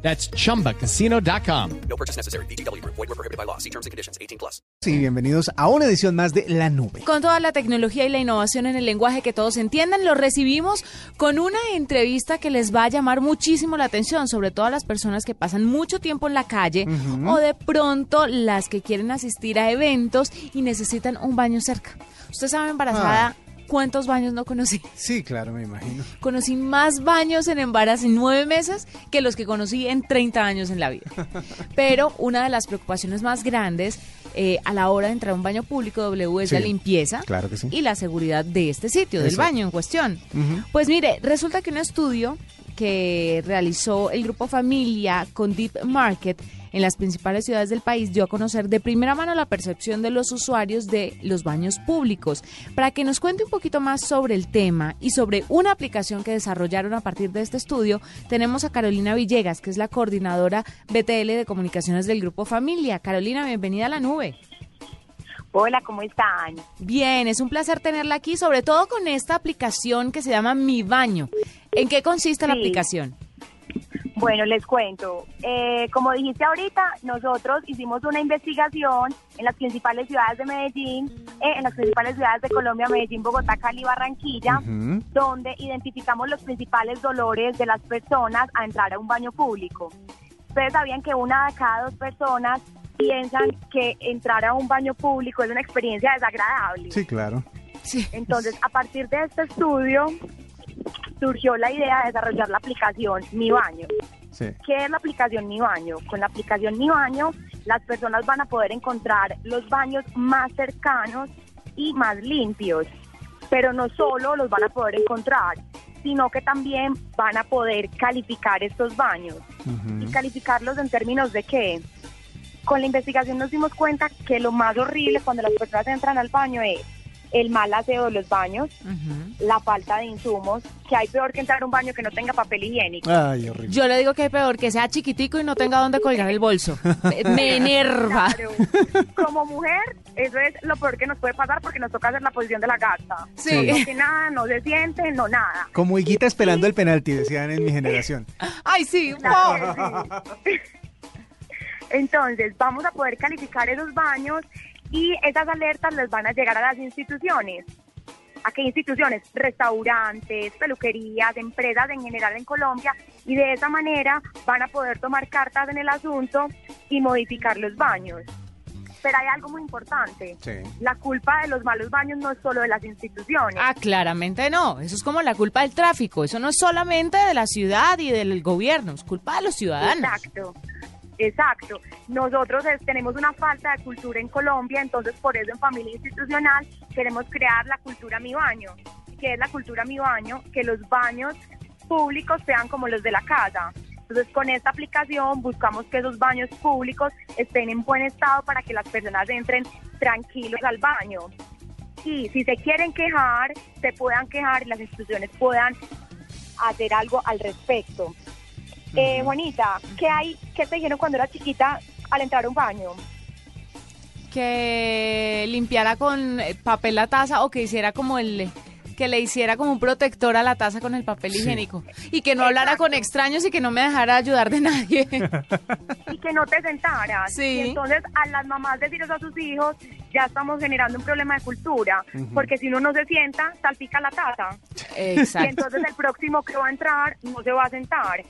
That's chumbacasino.com. No purchase necessary. BGW. Void were prohibited by law. See terms and conditions. 18 plus. Sí, bienvenidos a una edición más de La Nube. Con toda la tecnología y la innovación en el lenguaje que todos entiendan, lo recibimos con una entrevista que les va a llamar muchísimo la atención, sobre todo a las personas que pasan mucho tiempo en la calle o de pronto las que quieren asistir a eventos y necesitan un baño cerca. Usted sabe, embarazada, ¿cuántos baños no conocí? Sí, claro, me imagino. Conocí más baños en embarazo en nueve meses que los que conocí en 30 años en la vida. Pero una de las preocupaciones más grandes eh, a la hora de entrar a un baño público W es Sí, la limpieza claro que sí. y la seguridad de este sitio, del baño en cuestión. Pues mire, resulta que un estudio que realizó el grupo Familia con Deep Market en las principales ciudades del país dio a conocer de primera mano la percepción de los usuarios de los baños públicos. Para que nos cuente un poquito más sobre el tema y sobre una aplicación que desarrollaron a partir de este estudio, tenemos a Carolina Villegas, que es la coordinadora BTL de comunicaciones del grupo Familia. Carolina, bienvenida a la nube. Hola, ¿cómo están? Bien, es un placer tenerla aquí, sobre todo con esta aplicación que se llama Mi Baño. ¿En qué consiste la Sí. aplicación? Bueno, les cuento. Eh, como dijiste ahorita, nosotros hicimos una investigación en las principales ciudades de Medellín, eh, en las principales ciudades de Colombia, Medellín, Bogotá, Cali, Barranquilla, Ujú. donde identificamos los principales dolores de las personas a entrar a un baño público. Ustedes sabían que una de cada dos personas piensan que entrar a un baño público es una experiencia desagradable. Sí, claro. Sí. Entonces, a partir de este estudio, surgió la idea de desarrollar la aplicación Mi Baño. Sí. ¿Qué es la aplicación Mi Baño? Con la aplicación Mi Baño, las personas van a poder encontrar los baños más cercanos y más limpios. Pero no solo los van a poder encontrar, sino que también van a poder calificar estos baños. ¿Y calificarlos en términos de qué? Con la investigación nos dimos cuenta que lo más horrible cuando las personas entran al baño es el mal aseo de los baños, la falta de insumos, que hay peor que entrar a un baño que no tenga papel higiénico. Ay, horrible. Yo le digo que es peor que sea chiquitico y no tenga dónde colgar el bolso. Me, me enerva. Claro. Como mujer, eso es lo peor que nos puede pasar porque nos toca hacer la posición de la gata. Sí. No toque nada, no se siente, no nada. Como higuita esperando el penalti, decían en mi generación. Ay, sí. Claro que sí. Entonces, vamos a poder calificar esos baños y esas alertas les van a llegar a las instituciones. ¿A qué instituciones? Restaurantes, peluquerías, empresas en general en Colombia y de esa manera van a poder tomar cartas en el asunto y modificar los baños. Pero hay algo muy importante. Sí. La culpa de los malos baños no es solo de las instituciones. Ah, claramente no. Eso es como la culpa del tráfico. Eso no es solamente de la ciudad y del gobierno. Es culpa de los ciudadanos. Exacto, exacto. Nosotros es- tenemos una falta de cultura en Colombia, entonces por eso en Familia Institucional queremos crear la cultura Mi Baño. ¿Qué es la cultura Mi Baño? Que los baños públicos sean como los de la casa. Entonces con esta aplicación buscamos que esos baños públicos estén en buen estado para que las personas entren tranquilos al baño. Y si se quieren quejar, se puedan quejar y las instituciones puedan hacer algo al respecto. Eh, Juanita, ¿qué hay, qué te dijeron cuando eras chiquita al entrar a un baño? Que limpiara con eh, papel la taza o que hiciera como el que le hiciera como un protector a la taza con el papel Sí. higiénico y que no hablara con extraños y que no me dejara ayudar de nadie. Y que no te sentaras. Sí. Y entonces a las mamás decir eso a sus hijos, ya estamos generando un problema de cultura, porque si uno no se sienta, salpica la taza. Y Exacto. entonces el próximo que va a entrar no se va a sentar.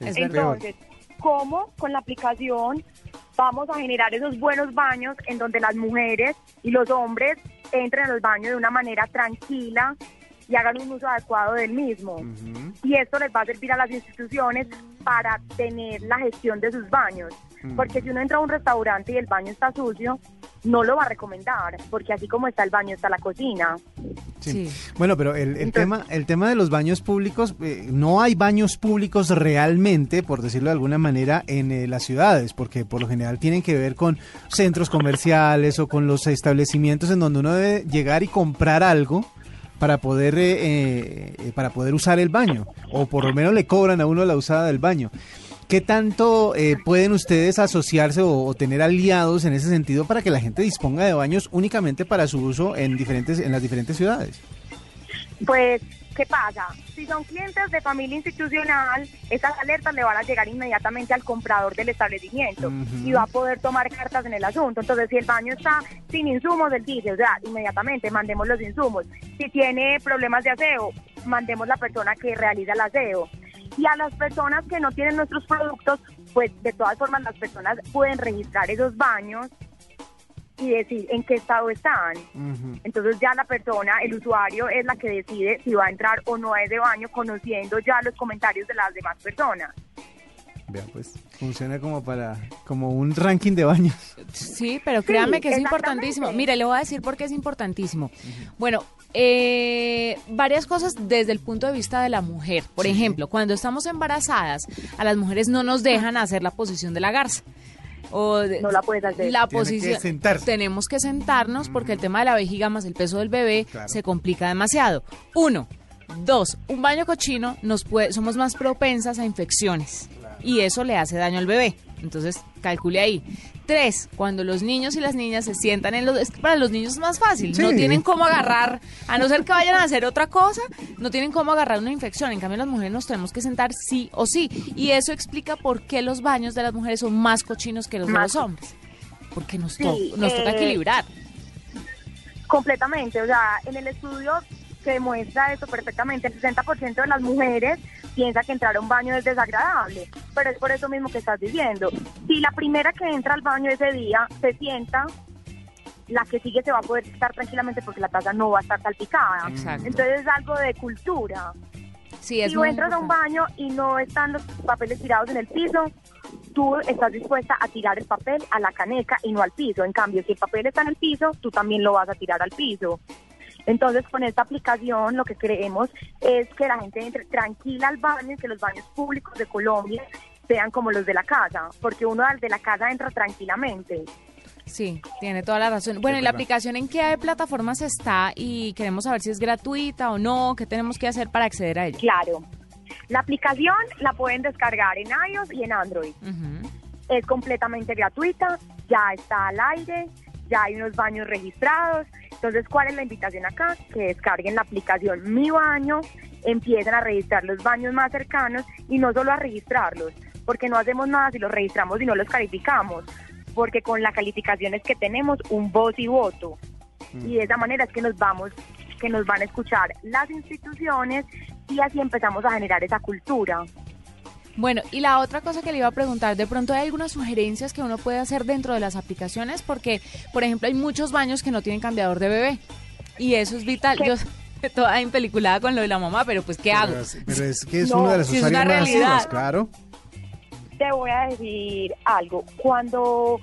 Es peor. Entonces, ¿cómo con la aplicación vamos a generar esos buenos baños en donde las mujeres y los hombres entren a los baños de una manera tranquila y hagan un uso adecuado del mismo? Ujú. Y esto les va a servir a las instituciones para tener la gestión de sus baños. Porque si uno entra a un restaurante y el baño está sucio, no lo va a recomendar, porque así como está el baño, está la cocina. Sí. Sí. Bueno, pero el, el Entonces- tema, el tema de los baños públicos, eh, no hay baños públicos realmente, por decirlo de alguna manera, en eh, las ciudades, porque por lo general tienen que ver con centros comerciales o con los establecimientos en donde uno debe llegar y comprar algo para poder eh, eh, eh, para poder usar el baño, o por lo menos le cobran a uno la usada del baño. ¿Qué tanto eh, pueden ustedes asociarse o, o tener aliados en ese sentido para que la gente disponga de baños únicamente para su uso en diferentes en las diferentes ciudades? Pues, ¿qué pasa? Si son clientes de familia institucional, esas alertas le van a llegar inmediatamente al comprador del establecimiento y va a poder tomar cartas en el asunto. Entonces, si el baño está sin insumos, él dice, o sea, inmediatamente mandemos los insumos. Si tiene problemas de aseo, mandemos la persona que realiza el aseo. Y a las personas que no tienen nuestros productos, pues de todas formas las personas pueden registrar esos baños y decir en qué estado están. Ujú. Entonces ya la persona, el usuario, es la que decide si va a entrar o no a ese baño, conociendo ya los comentarios de las demás personas. Vea, pues funciona como para como un ranking de baños. Sí, pero créame que es importantísimo. Mire, le voy a decir por qué es importantísimo. Bueno, eh, varias cosas desde el punto de vista de la mujer. Por ejemplo, cuando estamos embarazadas, a las mujeres no nos dejan hacer la posición de la garza. O de- No la puedes hacer. La Tiene posición. Tenemos que sentarnos porque el tema de la vejiga más el peso del bebé Claro. se complica demasiado. Uno. Dos, un baño cochino nos puede, somos más propensas a infecciones y eso le hace daño al bebé. Entonces, calcule ahí. Tres, cuando los niños y las niñas se sientan en los... Es que para los niños es más fácil, no tienen cómo agarrar, a no ser que vayan a hacer otra cosa, no tienen cómo agarrar una infección. En cambio, las mujeres nos tenemos que sentar sí o sí. Y eso explica por qué los baños de las mujeres son más cochinos que los de los hombres. Porque nos, Sí, nos toca eh, equilibrar. Completamente, o sea, en el estudio se demuestra eso perfectamente. El 60% de las mujeres piensa que entrar a un baño es desagradable, pero es por eso mismo que estás diciendo. Si la primera que entra al baño ese día se sienta, la que sigue se va a poder estar tranquilamente porque la taza no va a estar salpicada. Exacto. Entonces es algo de cultura. Sí, es si tú entras a un baño y no están los papeles tirados en el piso, tú estás dispuesta a tirar el papel a la caneca y no al piso. En cambio, si el papel está en el piso, tú también lo vas a tirar al piso. Entonces, con esta aplicación, lo que queremos es que la gente entre tranquila al baño y que los baños públicos de Colombia sean como los de la casa, porque uno al de la casa entra tranquilamente. Sí, tiene toda la razón. Bueno, ¿y la aplicación en qué plataformas está? Y queremos saber si es gratuita o no, qué tenemos que hacer para acceder a ella. Claro. La aplicación la pueden descargar en iOS y en Android. Es completamente gratuita, ya está al aire, ya hay unos baños registrados. Entonces, ¿cuál es la invitación acá? Que descarguen la aplicación Mi Baño, empiecen a registrar los baños más cercanos y no solo a registrarlos, porque no hacemos nada si los registramos y no los calificamos, porque con las calificaciones que tenemos, un voz y voto. Y de esa manera es que nos vamos, que nos van a escuchar las instituciones y así empezamos a generar esa cultura. Bueno, y la otra cosa que le iba a preguntar, de pronto hay algunas sugerencias que uno puede hacer dentro de las aplicaciones, porque, por ejemplo, hay muchos baños que no tienen cambiador de bebé. Y eso es vital. ¿Qué? Yo toda impeliculada con lo de la mamá, pero pues, ¿qué hago? Pero, es- pero es que es No, uno de los sí, es usuarios más claro. te voy a decir algo. Cuando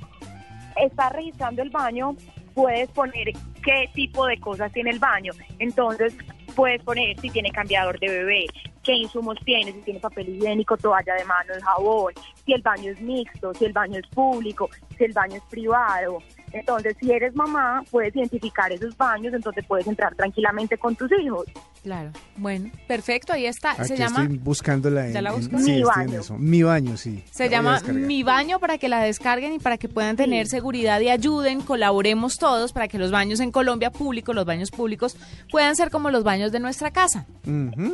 estás registrando el baño, puedes poner qué tipo de cosas tiene el baño. Entonces, puedes poner si tiene cambiador de bebé, qué insumos tiene, si tiene papel higiénico, toalla de manos, jabón, si el baño es mixto, si el baño es público, si el baño es privado. Entonces, si eres mamá, puedes identificar esos baños, entonces puedes entrar tranquilamente con tus hijos. Claro. Bueno, perfecto, ahí está. Aquí Se llama... estoy buscándola en, ¿Ya la en- buscó? sí, Mi estoy en baño. eso. Mi baño, sí. Se llama. Mi Baño para que la descarguen y para que puedan tener seguridad y ayuden, colaboremos todos para que los baños en Colombia públicos, los baños públicos, puedan ser como los baños de nuestra casa.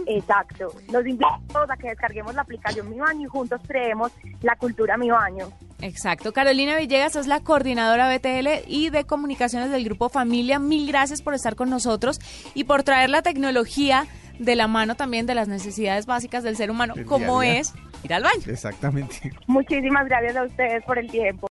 Exacto. Los invito a todos a que descarguemos la aplicación Mi Baño y juntos creemos la cultura Mi Baño. Exacto. Carolina Villegas es la coordinadora BTL y de comunicaciones del Grupo Familia. Mil gracias por estar con nosotros y por traer la tecnología de la mano también de las necesidades básicas del ser humano, como día a día. es ir al baño. Exactamente. Muchísimas gracias a ustedes por el tiempo.